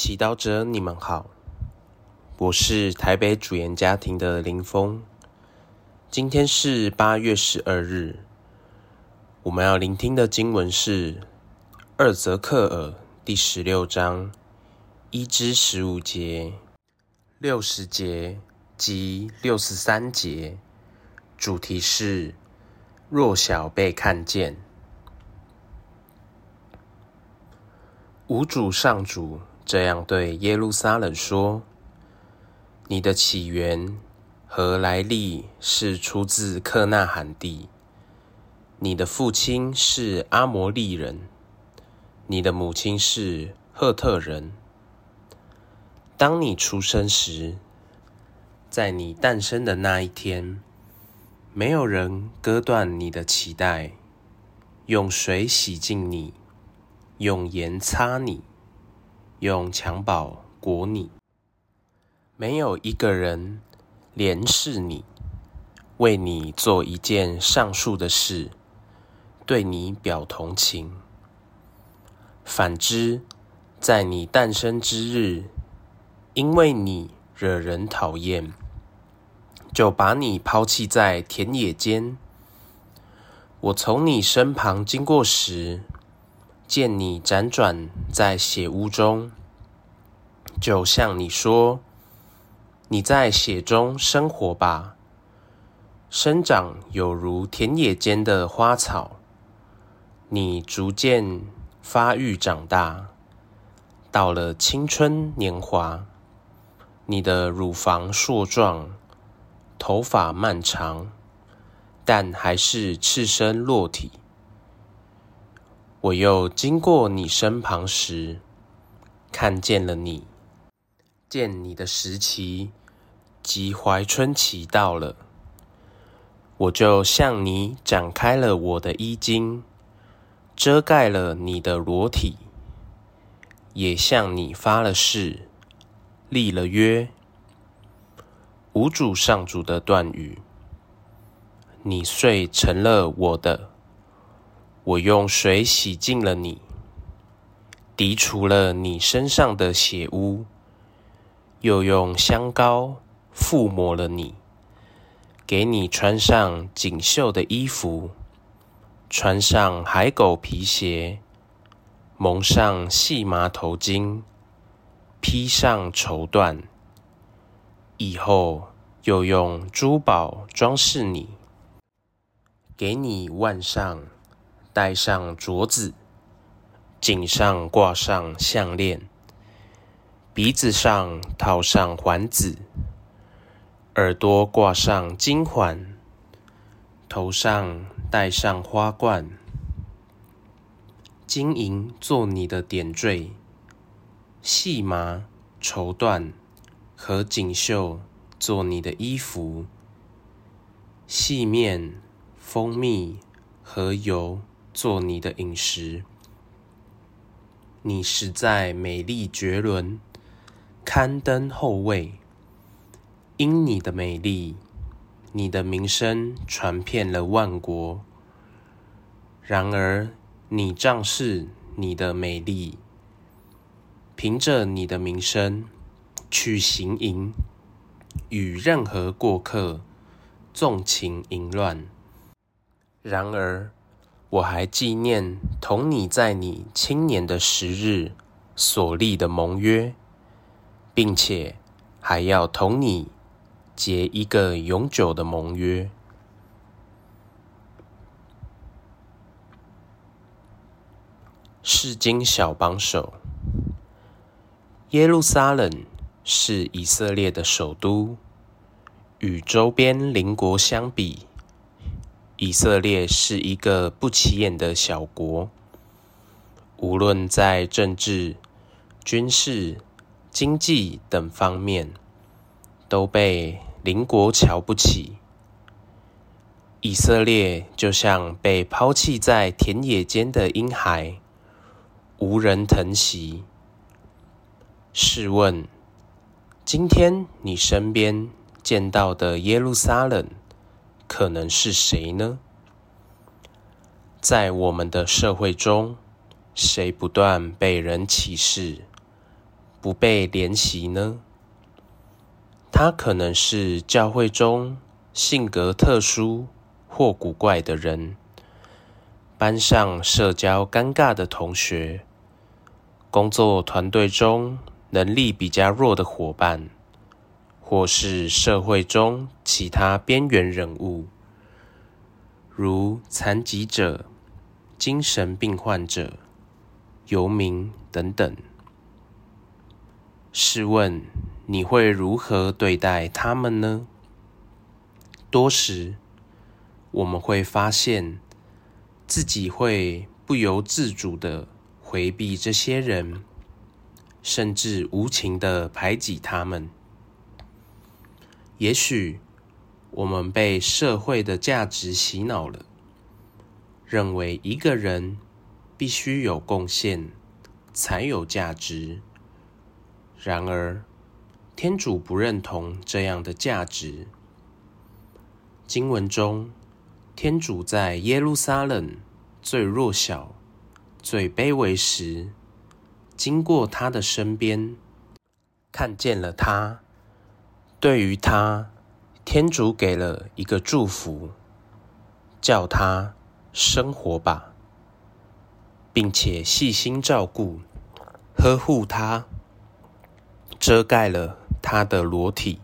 祈祷者，你们好，我是台北主言家庭的林峰。今天是八月十二日，我们要聆听的经文是二泽克尔第十六章一至十五节、六十节及六十三节，主题是弱小被看见。无主上主这样对耶路撒冷说：“你的起源和来历是出自克纳罕地，你的父亲是阿摩利人，你的母亲是赫特人。当你出生时，在你诞生的那一天，没有人割断你的脐带，用水洗净你。”用盐擦你，用襁褓裹你，没有一个人怜视你，为你做一件上述的事，对你表同情。反之，在你诞生之日，因为你惹人讨厌，就把你抛弃在田野间。我从你身旁经过时。见你辗转在血屋中，就向你说：“你在血中生活吧，生长有如田野间的花草。你逐渐发育长大，到了青春年华，你的乳房硕壮，头发漫长，但还是赤身裸体。”我又经过你身旁时，看见了你，见你的时期及怀春期到了，我就向你展开了我的衣襟，遮盖了你的裸体，也向你发了誓，立了约，无主上主的断语，你遂成了我的。我用水洗净了你，涤除了你身上的血污，又用香膏覆抹了你，给你穿上锦绣的衣服，穿上海狗皮鞋，蒙上细麻头巾，披上绸缎，以后又用珠宝装饰你，给你腕上。戴上镯子，颈上挂上项链，鼻子上套上环子，耳朵挂上金环，头上戴上花冠，金银做你的点缀，细麻、绸缎和锦绣做你的衣服，细面、蜂蜜和油。做你的饮食，你实在美丽绝伦，刊登后位。因你的美丽，你的名声传遍了万国。然而，你仗势你的美丽，凭着你的名声去行淫，与任何过客纵情淫乱。然而，我还纪念同你在你青年的时日所立的盟约，并且还要同你结一个永久的盟约。世经小帮手，耶路撒冷是以色列的首都，与周边邻国相比。以色列是一个不起眼的小国，无论在政治、军事、经济等方面，都被邻国瞧不起。以色列就像被抛弃在田野间的婴孩，无人疼惜。试问，今天你身边见到的耶路撒冷？可能是谁呢？在我们的社会中，谁不断被人歧视、不被怜惜呢？他可能是教会中性格特殊或古怪的人，班上社交尴尬的同学，工作团队中能力比较弱的伙伴，或是社会中其他边缘人物，如残疾者、精神病患者、游民等等。试问？你会如何对待他们呢？多时，我们会发现自己会不由自主的回避这些人，甚至无情的排挤他们。也许我们被社会的价值洗脑了，认为一个人必须有贡献才有价值。然而，天主不认同这样的价值。经文中，天主在耶路撒冷最弱小、最卑微时，经过他的身边，看见了他。对于他，天主给了一个祝福，叫他生活吧，并且细心照顾、呵护他，遮盖了。他的裸体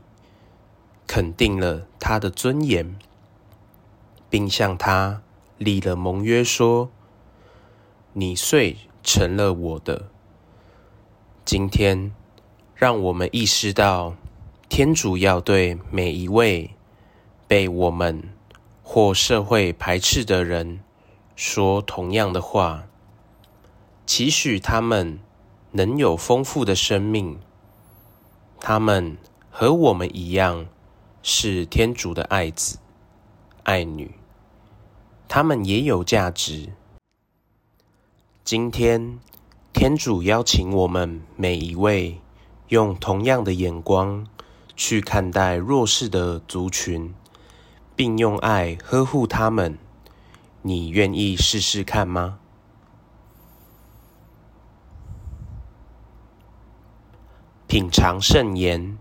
肯定了他的尊严，并向他立了盟约，说：“你遂成了我的。”今天，让我们意识到，天主要对每一位被我们或社会排斥的人说同样的话，期许他们能有丰富的生命。他们和我们一样，是天主的爱子、爱女。他们也有价值。今天，天主邀请我们每一位，用同样的眼光去看待弱势的族群，并用爱呵护他们。你愿意试试看吗？品尝圣言，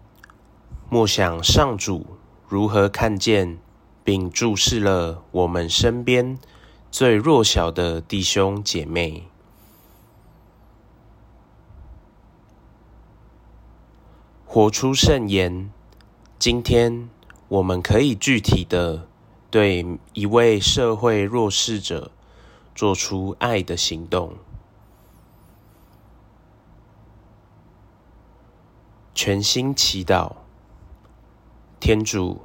默想上主如何看见并注视了我们身边最弱小的弟兄姐妹。活出圣言，今天我们可以具体的对一位社会弱势者做出爱的行动。全心祈祷，天主，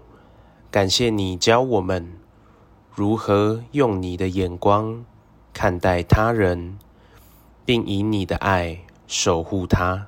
感谢你教我们如何用你的眼光看待他人，并以你的爱守护他。